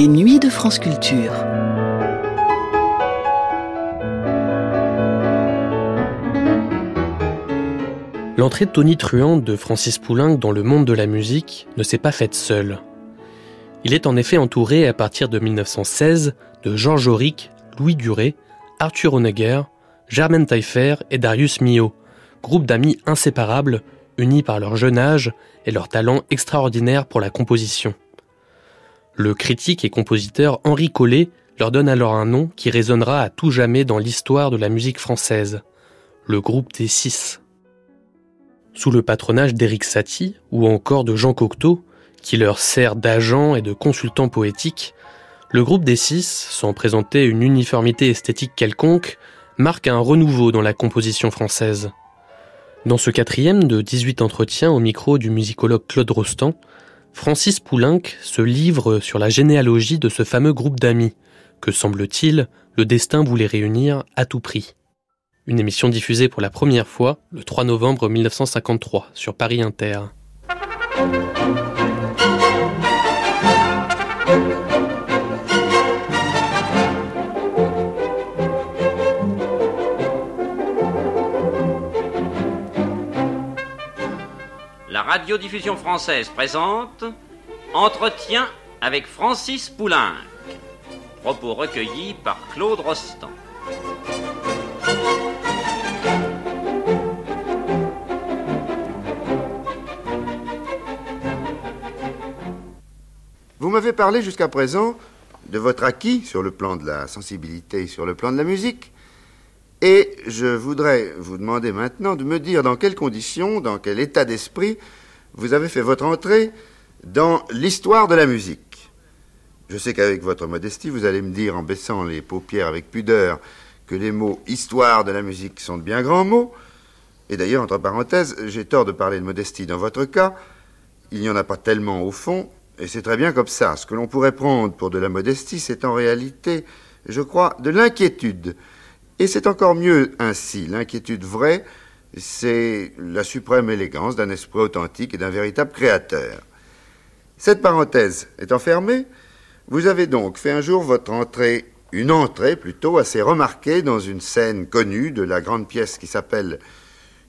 Les nuits de France Culture. L'entrée tonitruante de Francis Poulenc dans le monde de la musique ne s'est pas faite seule. Il est en effet entouré à partir de 1916 de Georges Auric, Louis Duret, Arthur Honegger, Germaine Taillefer et Darius Milhaud, groupe d'amis inséparables, unis par leur jeune âge et leur talent extraordinaire pour la composition. Le critique et compositeur Henri Collet leur donne alors un nom qui résonnera à tout jamais dans l'histoire de la musique française, le groupe des Six. Sous le patronage d'Éric Satie ou encore de Jean Cocteau, qui leur sert d'agent et de consultant poétique, le groupe des Six, sans présenter une uniformité esthétique quelconque, marque un renouveau dans la composition française. Dans ce quatrième de 18 entretiens au micro du musicologue Claude Rostand, Francis Poulenc se livre sur la généalogie de ce fameux groupe d'amis, que semble-t-il, le destin voulait réunir à tout prix. Une émission diffusée pour la première fois le 3 novembre 1953 sur Paris Inter. Radiodiffusion française présente Entretien avec Francis Poulenc. Propos recueillis par Claude Rostand. Vous m'avez parlé jusqu'à présent de votre acquis sur le plan de la sensibilité, sur le plan de la musique. Et je voudrais vous demander maintenant de me dire dans quelles conditions, dans quel état d'esprit vous avez fait votre entrée dans l'histoire de la musique. Je sais qu'avec votre modestie, vous allez me dire en baissant les paupières avec pudeur que les mots histoire de la musique sont de bien grands mots. Et d'ailleurs, entre parenthèses, j'ai tort de parler de modestie dans votre cas. Il n'y en a pas tellement au fond, et c'est très bien comme ça. Ce que l'on pourrait prendre pour de la modestie, c'est en réalité, je crois, de l'inquiétude. Et c'est encore mieux ainsi. L'inquiétude vraie, c'est la suprême élégance d'un esprit authentique et d'un véritable créateur. Cette parenthèse étant fermée, vous avez donc fait un jour votre entrée, une entrée plutôt assez remarquée dans une scène connue de la grande pièce qui s'appelle,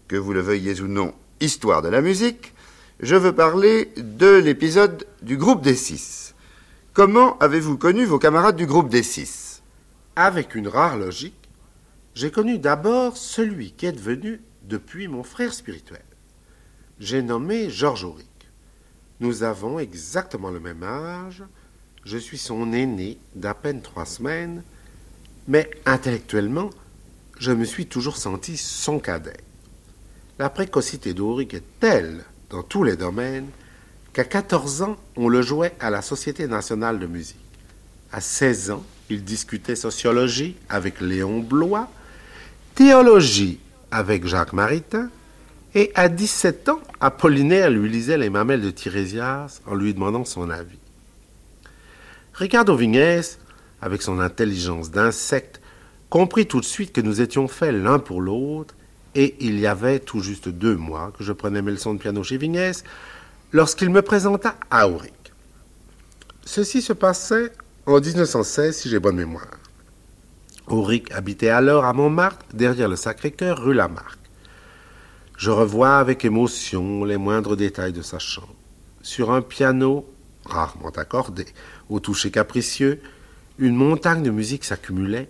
que vous le veuillez ou non, Histoire de la musique. Je veux parler de l'épisode du groupe des six. Comment avez-vous connu vos camarades du groupe des six? Avec une rare logique, j'ai connu d'abord celui qui est devenu depuis mon frère spirituel. J'ai nommé Georges Auric. Nous avons exactement le même âge. Je suis son aîné d'à peine trois semaines, mais intellectuellement, je me suis toujours senti son cadet. La précocité d'Auric est telle dans tous les domaines qu'à 14 ans, on le jouait à la Société nationale de musique. À 16 ans, il discutait sociologie avec Léon Blois, théologie avec Jacques Maritain, et à 17 ans, Apollinaire lui lisait les mamelles de Tirésias en lui demandant son avis. Ricardo Vignès, avec son intelligence d'insecte, comprit tout de suite que nous étions faits l'un pour l'autre, et il y avait tout juste deux mois que je prenais mes leçons de piano chez Vignès, lorsqu'il me présenta Auric. Ceci se passait en 1916, si j'ai bonne mémoire. Auric habitait alors à Montmartre, derrière le Sacré-Cœur, rue Lamarck. Je revois avec émotion les moindres détails de sa chambre. Sur un piano, rarement accordé, au toucher capricieux, une montagne de musique s'accumulait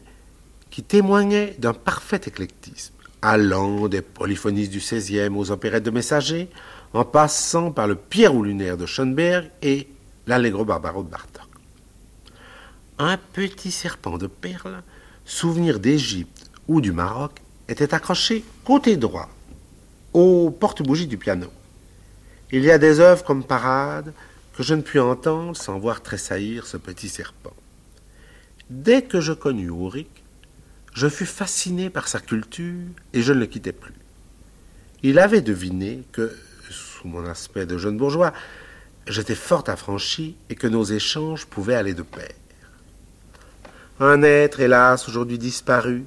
qui témoignait d'un parfait éclectisme, allant des polyphonies du XVIe aux opérettes de messagers, en passant par le Pierrot lunaire de Schoenberg et l'Allegro barbaro de Bartok. Un petit serpent de perles, souvenir d'Égypte ou du Maroc, était accroché côté droit aux porte-bougies du piano. Il y a des œuvres comme Parade que je ne puis entendre sans voir tressaillir ce petit serpent. Dès que je connus Auric, je fus fasciné par sa culture et je ne le quittais plus. Il avait deviné que, sous mon aspect de jeune bourgeois, j'étais fort affranchi et que nos échanges pouvaient aller de pair. Un être, hélas, aujourd'hui disparu,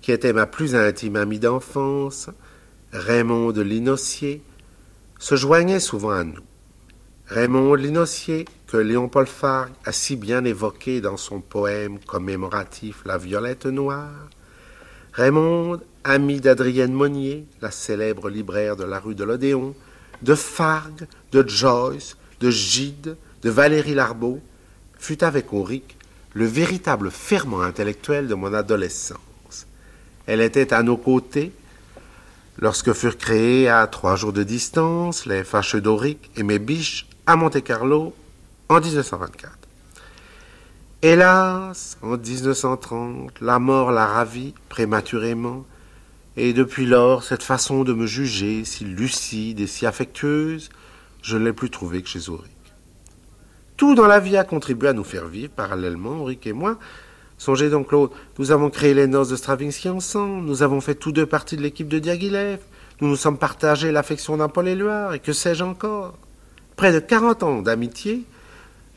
qui était ma plus intime amie d'enfance, Raymond de Linossier, se joignait souvent à nous. Raymond de Linossier, que Léon Paul Fargue a si bien évoqué dans son poème commémoratif La Violette Noire. Raymond, ami d'Adrienne Monnier, la célèbre libraire de la rue de l'Odéon, de Fargue, de Joyce, de Gide, de Valérie Larbeau, fut avec Auric le véritable ferment intellectuel de mon adolescence. Elle était à nos côtés lorsque furent créés à trois jours de distance les fâcheux d'Auric et mes biches à Monte-Carlo en 1924. Hélas, en 1930, la mort l'a ravie prématurément, et depuis lors, cette façon de me juger, si lucide et si affectueuse, je ne l'ai plus trouvée que chez Auric. Tout dans la vie a contribué à nous faire vivre parallèlement, Auric et moi. Songez donc, Claude, nous avons créé les noces de Stravinsky ensemble, nous avons fait tous deux partie de l'équipe de Diaghilev, nous nous sommes partagés l'affection d'un Paul Éluard, et que sais-je encore? Près de quarante ans d'amitié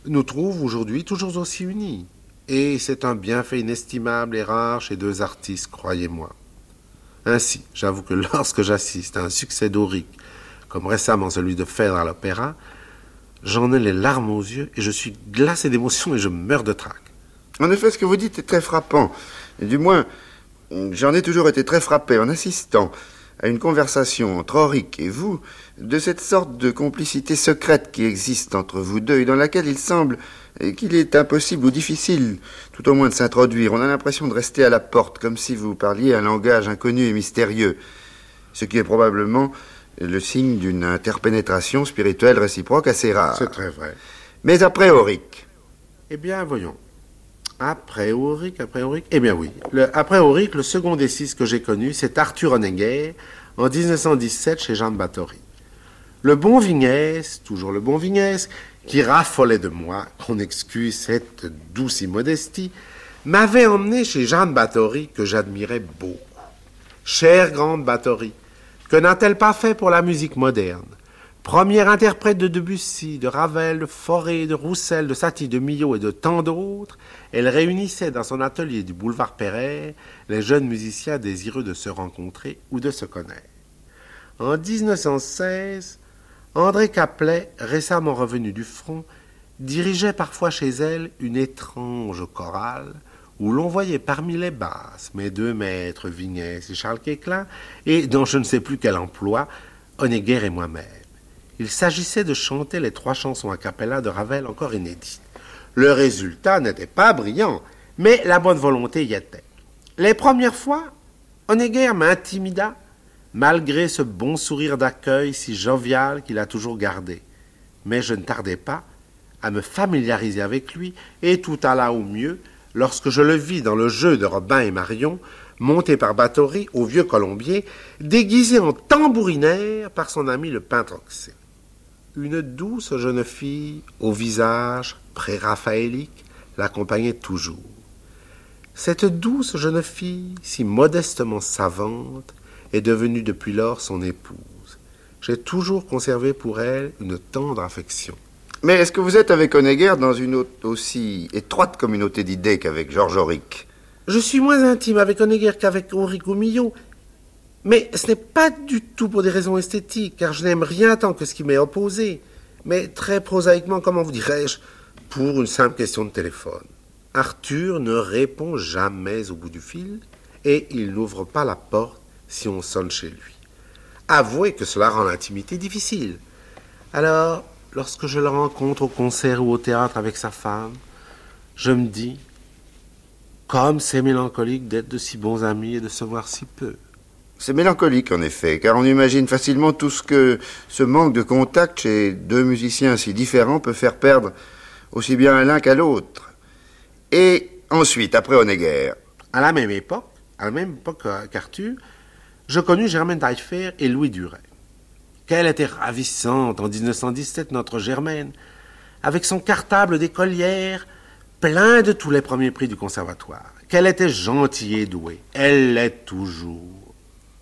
nous trouvent aujourd'hui toujours aussi unis. Et c'est un bienfait inestimable et rare chez deux artistes, croyez-moi. Ainsi, j'avoue que lorsque j'assiste à un succès d'Auric, comme récemment celui de Phèdre à l'opéra, J'en ai les larmes aux yeux et je suis glacé d'émotion et je meurs de trac. En effet, ce que vous dites est très frappant. Du moins, j'en ai toujours été très frappé en assistant à une conversation entre Auric et vous, de cette sorte de complicité secrète qui existe entre vous deux et dans laquelle il semble qu'il est impossible ou difficile, tout au moins de s'introduire. On a l'impression de rester à la porte, comme si vous parliez un langage inconnu et mystérieux, ce qui est probablement le signe d'une interpénétration spirituelle réciproque assez rare. C'est très vrai. Mais après Auric Eh bien, voyons. Après Auric, après Auric Eh bien oui. après Auric, le second des six que j'ai connu, c'est Arthur Honegger, en 1917 chez Jean de Bathory. Le bon Vignès, toujours le bon Vignès, qui raffolait de moi, qu'on excuse cette douce immodestie, m'avait emmené chez Jeanne Bathory, que j'admirais beaucoup. Chère grande Bathory, que n'a-t-elle pas fait pour la musique moderne? Première interprète de Debussy, de Ravel, de Fauré, de Roussel, de Satie, de Millot et de tant d'autres, elle réunissait dans son atelier du boulevard Perret les jeunes musiciens désireux de se rencontrer ou de se connaître. En 1916, André Caplet, récemment revenu du front, dirigeait parfois chez elle une étrange chorale où l'on voyait parmi les basses mes deux maîtres Vignès et Charles Quéclin, et dans je ne sais plus quel emploi, Honegger et moi-même. Il s'agissait de chanter les trois chansons a cappella de Ravel encore inédites. Le résultat n'était pas brillant, mais la bonne volonté y était. Les premières fois, Honegger m'intimida, malgré ce bon sourire d'accueil si jovial qu'il a toujours gardé. Mais je ne tardai pas à me familiariser avec lui, et tout alla au mieux, lorsque je le vis dans le jeu de Robin et Marion, monté par Bathory au vieux Colombier, déguisé en tambourinaire par son ami le peintre Oxé. Une douce jeune fille au visage pré-raphaélique l'accompagnait toujours. Cette douce jeune fille, si modestement savante, est devenue depuis lors son épouse. J'ai toujours conservé pour elle une tendre affection. Mais est-ce que vous êtes avec Honegger dans une aussi étroite communauté d'idées qu'avec Georges Auric? Je suis moins intime avec Honegger qu'avec Auric ou Millot. Mais ce n'est pas du tout pour des raisons esthétiques, car je n'aime rien tant que ce qui m'est opposé. Mais très prosaïquement, comment vous dirais-je, pour une simple question de téléphone. Arthur ne répond jamais au bout du fil, et il n'ouvre pas la porte si on sonne chez lui. Avouez que cela rend l'intimité difficile. Alors, lorsque je le rencontre au concert ou au théâtre avec sa femme, je me dis, comme c'est mélancolique d'être de si bons amis et de se voir si peu. C'est mélancolique en effet, car on imagine facilement tout ce que ce manque de contact chez deux musiciens si différents peut faire perdre aussi bien à l'un qu'à l'autre. Et ensuite, après Honegger. À la même époque, à la même époque qu'Arthur, je connus Germaine Taillefer et Louis Duret. Qu'elle était ravissante en 1917, notre Germaine, avec son cartable d'écolière plein de tous les premiers prix du conservatoire. Qu'elle était gentille et douée. Elle l'est toujours.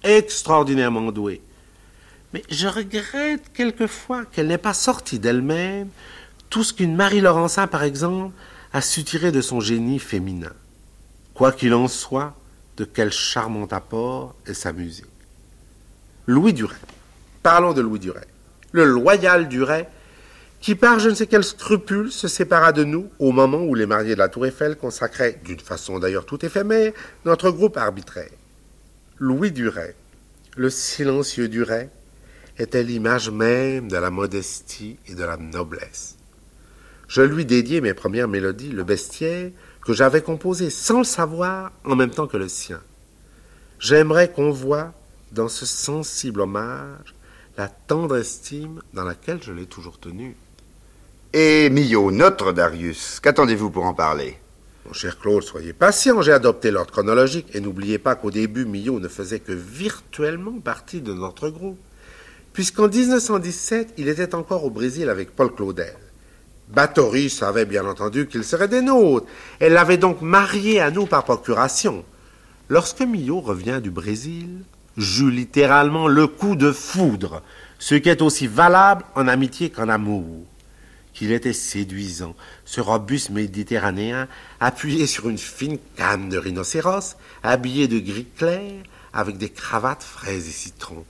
Extraordinairement douée. Mais je regrette quelquefois qu'elle n'ait pas sorti d'elle-même tout ce qu'une Marie Laurencin, par exemple, a su tirer de son génie féminin. Quoi qu'il en soit, de quel charmant apport est sa musique. Louis Duret. Parlons de Louis Duret. Le loyal Duret, qui par je ne sais quel scrupule se sépara de nous au moment où les mariés de la Tour Eiffel consacraient, d'une façon d'ailleurs tout éphémère, notre groupe arbitraire. Louis Duret, le silencieux Duret, était l'image même de la modestie et de la noblesse. Je lui dédiai mes premières mélodies, le bestiaire, que j'avais composé sans le savoir en même temps que le sien. J'aimerais qu'on voie dans ce sensible hommage la tendre estime dans laquelle je l'ai toujours tenu. Et Millot, notre Darius, qu'attendez-vous pour en parler? Mon cher Claude, soyez patient, j'ai adopté l'ordre chronologique et n'oubliez pas qu'au début, Millot ne faisait que virtuellement partie de notre groupe, puisqu'en 1917, il était encore au Brésil avec Paul Claudel. Bathory savait bien entendu qu'il serait des nôtres. Elle l'avait donc marié à nous par procuration. Lorsque Millot revient du Brésil, j'eus littéralement le coup de foudre, ce qui est aussi valable en amitié qu'en amour. Qu'il était séduisant, ce robuste méditerranéen, appuyé sur une fine canne de rhinocéros, habillé de gris clair, avec des cravates fraises et citron.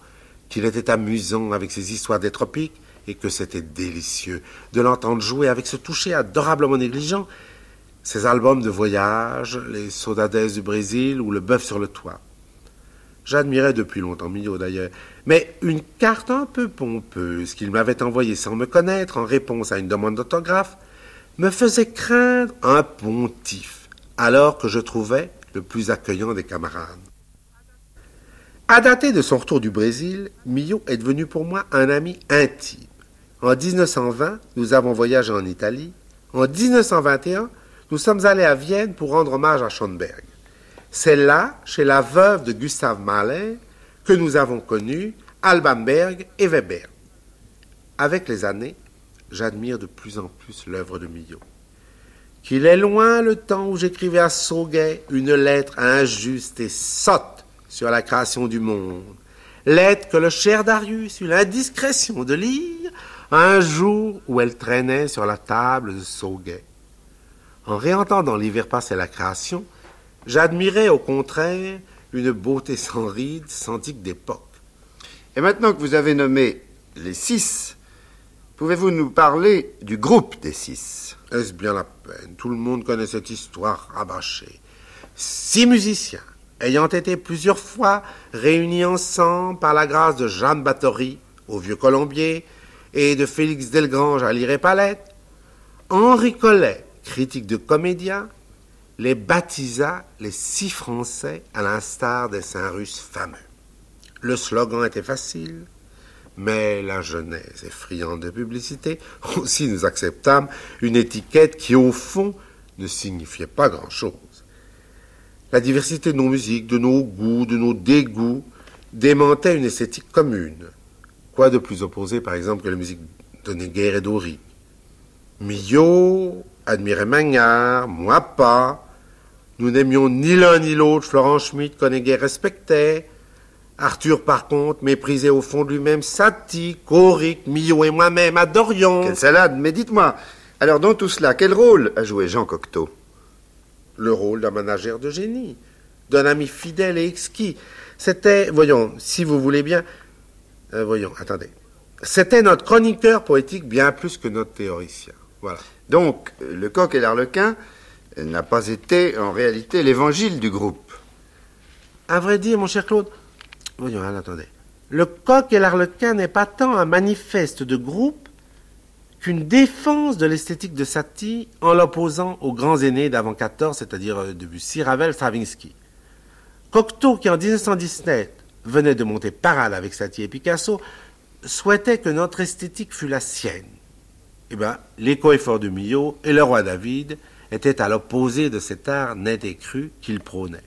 Qu'il était amusant avec ses histoires des tropiques, et que c'était délicieux de l'entendre jouer avec ce toucher adorablement négligent ses albums de voyage, les Saudades du Brésil ou le bœuf sur le toit. J'admirais depuis longtemps Millot d'ailleurs, mais une carte un peu pompeuse qu'il m'avait envoyée sans me connaître en réponse à une demande d'autographe me faisait craindre un pontife, alors que je trouvais le plus accueillant des camarades. À dater de son retour du Brésil, Millot est devenu pour moi un ami intime. En 1920, nous avons voyagé en Italie. En 1921, nous sommes allés à Vienne pour rendre hommage à Schoenberg. C'est là, chez la veuve de Gustave Mahler, que nous avons connu Alban Berg et Weber. Avec les années, j'admire de plus en plus l'œuvre de Millot. Qu'il est loin le temps où j'écrivais à Sauguet une lettre injuste et sotte sur la création du monde. Lettre que le cher Darius eut l'indiscrétion de lire un jour où elle traînait sur la table de Sauguet. En réentendant l'hiver passer la création, j'admirais au contraire une beauté sans rides, sans digue d'époque. Et maintenant que vous avez nommé les six, pouvez-vous nous parler du groupe des six? Est-ce bien la peine? Tout le monde connaît cette histoire rabâchée. Six musiciens, ayant été plusieurs fois réunis ensemble par la grâce de Jeanne Bathory au Vieux Colombier et de Félix Delgrange à Lire et Palette, Henri Collet, critique de comédien, les baptisa les six Français à l'instar des Saint-Russes fameux. Le slogan était facile, mais la jeunesse est friande de publicité. Aussi nous acceptâmes une étiquette qui, au fond, ne signifiait pas grand-chose. La diversité de nos musiques, de nos goûts, de nos dégoûts, démentait une esthétique commune. Quoi de plus opposé, par exemple, que la musique de Néguer et d'Ori? Millot admirait Magnard, moi pas. Nous n'aimions ni l'un ni l'autre Florent Schmitt, qu'Honegger respectait. Arthur, par contre, méprisait au fond de lui-même Satie, Coric, Millot et moi-même adorions. Quelle salade Mais dites-moi, alors dans tout cela, quel rôle a joué Jean Cocteau? Le rôle d'un managère de génie, d'un ami fidèle et exquis. C'était, voyons, si vous voulez bien, euh, voyons, attendez. C'était notre chroniqueur poétique bien plus que notre théoricien. Voilà. Donc, le coq et l'arlequin n'a pas été en réalité l'évangile du groupe. À vrai dire, mon cher Claude, voyons, hein, attendez. Le coq et l'arlequin n'est pas tant un manifeste de groupe qu'une défense de l'esthétique de Satie en l'opposant aux grands aînés d'avant 14, c'est-à-dire euh, Debussy, Ravel, Stravinsky. Cocteau, qui en 1917 venait de monter parade avec Satie et Picasso, souhaitait que notre esthétique fût la sienne. Eh bien, l'écho est fort de Millot et le roi David était à l'opposé de cet art net et cru qu'il prônait.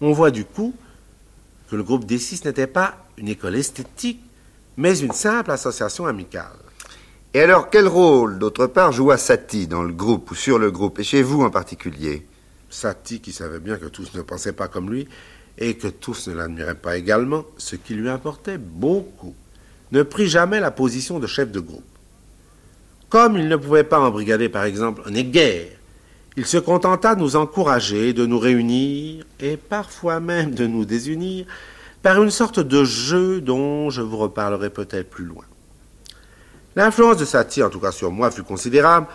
On voit du coup que le groupe des six n'était pas une école esthétique, mais une simple association amicale. Et alors, quel rôle, d'autre part, joua Satie dans le groupe ou sur le groupe, et chez vous en particulier? Satie, qui savait bien que tous ne pensaient pas comme lui, et que tous ne l'admiraient pas également, ce qui lui importait beaucoup, ne prit jamais la position de chef de groupe. Comme il ne pouvait pas embrigader, par exemple, un guerre, il se contenta de nous encourager, de nous réunir, et parfois même de nous désunir, par une sorte de jeu dont je vous reparlerai peut-être plus loin. L'influence de Satie, en tout cas sur moi, fut considérable,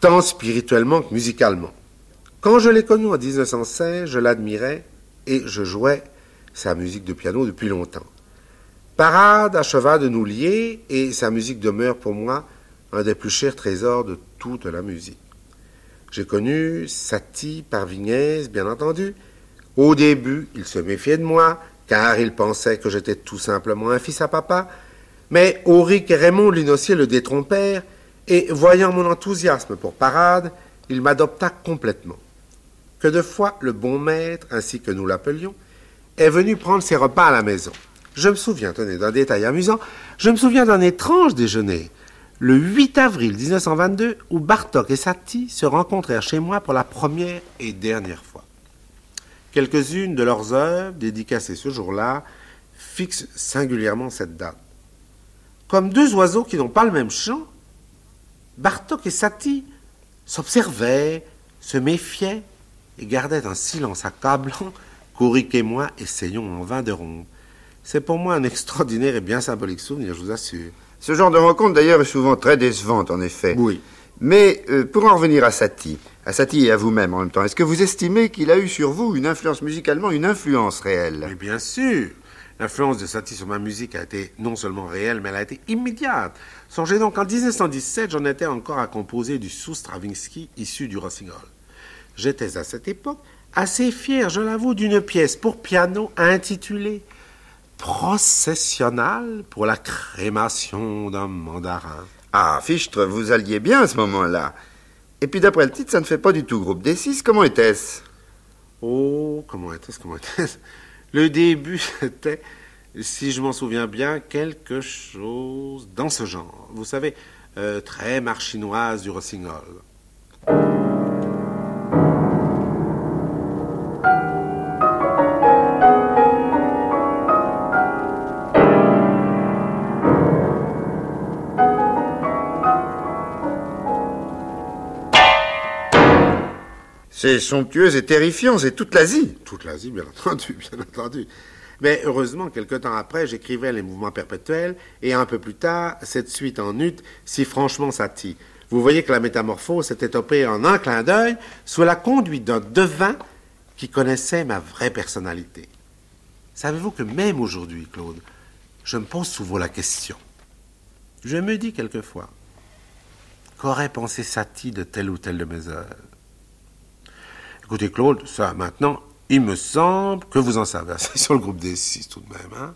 tant spirituellement que musicalement. Quand je l'ai connu en 1916, je l'admirais et je jouais sa musique de piano depuis longtemps. Parade acheva de nous lier et sa musique demeure pour moi un des plus chers trésors de toute la musique. J'ai connu Satie par Vignès, bien entendu. Au début, il se méfiait de moi, car il pensait que j'étais tout simplement un fils à papa. Mais Auric et Raymond Linossier le détrompèrent, et voyant mon enthousiasme pour Parade, il m'adopta complètement. Que de fois le bon maître, ainsi que nous l'appelions, est venu prendre ses repas à la maison. Je me souviens, tenez, d'un détail amusant, je me souviens d'un étrange déjeuner le 8 avril 1922 où Bartok et Satie se rencontrèrent chez moi pour la première et dernière fois. Quelques-unes de leurs œuvres dédicacées ce jour-là fixent singulièrement cette date. Comme deux oiseaux qui n'ont pas le même chant, Bartok et Satie s'observaient, se méfiaient et gardaient un silence accablant qu'Auric et moi essayons en vain de rompre. C'est pour moi un extraordinaire et bien symbolique souvenir, je vous assure. Ce genre de rencontre, d'ailleurs, est souvent très décevante, en effet. Oui. Mais euh, pour en revenir à Satie, à Satie et à vous-même en même temps, est-ce que vous estimez qu'il a eu sur vous une influence musicalement, une influence réelle? Mais bien sûr L'influence de Satie sur ma musique a été non seulement réelle, mais elle a été immédiate. Songez donc qu'en 1917, j'en étais encore à composer du sous-Stravinsky issu du Rossignol. J'étais à cette époque assez fier, je l'avoue, d'une pièce pour piano intitulée processionnal pour la crémation d'un mandarin. Ah, Fichtre, vous alliez bien à ce moment-là. Et puis d'après le titre, ça ne fait pas du tout groupe des six. Comment était-ce? Oh, comment était-ce Comment était-ce? Le début, c'était, si je m'en souviens bien, quelque chose dans ce genre. Vous savez, euh, très marchinoise du rossignol. C'est somptueux et terrifiant, c'est toute l'Asie. Toute l'Asie, bien entendu, bien entendu. Mais heureusement, quelque temps après, j'écrivais les mouvements perpétuels et un peu plus tard, cette suite en ut, si franchement satie. Vous voyez que la métamorphose s'était opérée en un clin d'œil sous la conduite d'un devin qui connaissait ma vraie personnalité. Savez-vous que même aujourd'hui, Claude, je me pose souvent la question. Je me dis quelquefois, qu'aurait pensé Satie de telle ou telle de mes œuvres? Écoutez, Claude, ça maintenant, il me semble que vous en savez assez sur le groupe des six tout de même, hein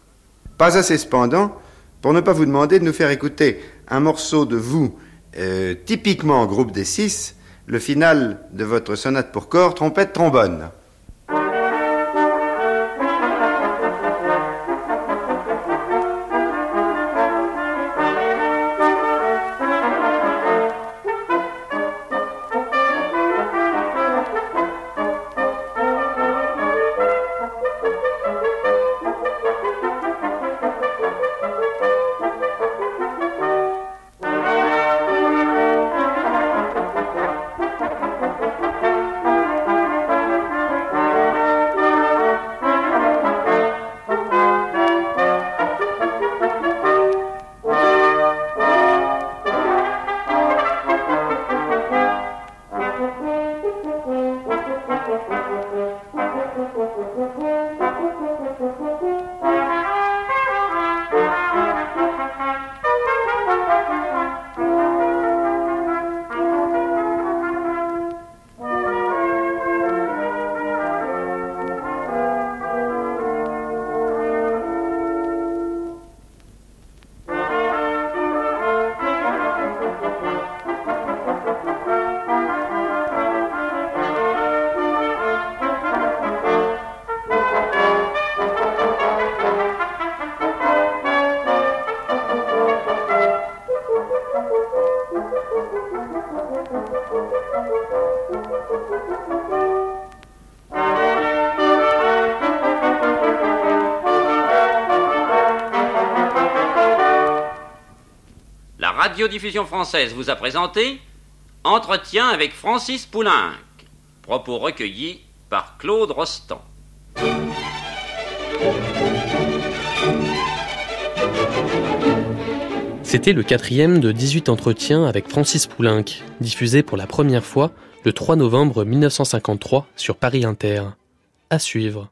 Pas assez cependant pour ne pas vous demander de nous faire écouter un morceau de vous, euh, typiquement groupe des six, le final de votre sonate pour corps, trompette, trombone. Radiodiffusion française vous a présenté Entretien avec Francis Poulenc. Propos recueillis par Claude Rostand. C'était le quatrième de 18 entretiens avec Francis Poulenc, diffusé pour la première fois le 3 novembre 1953 sur Paris Inter. À suivre.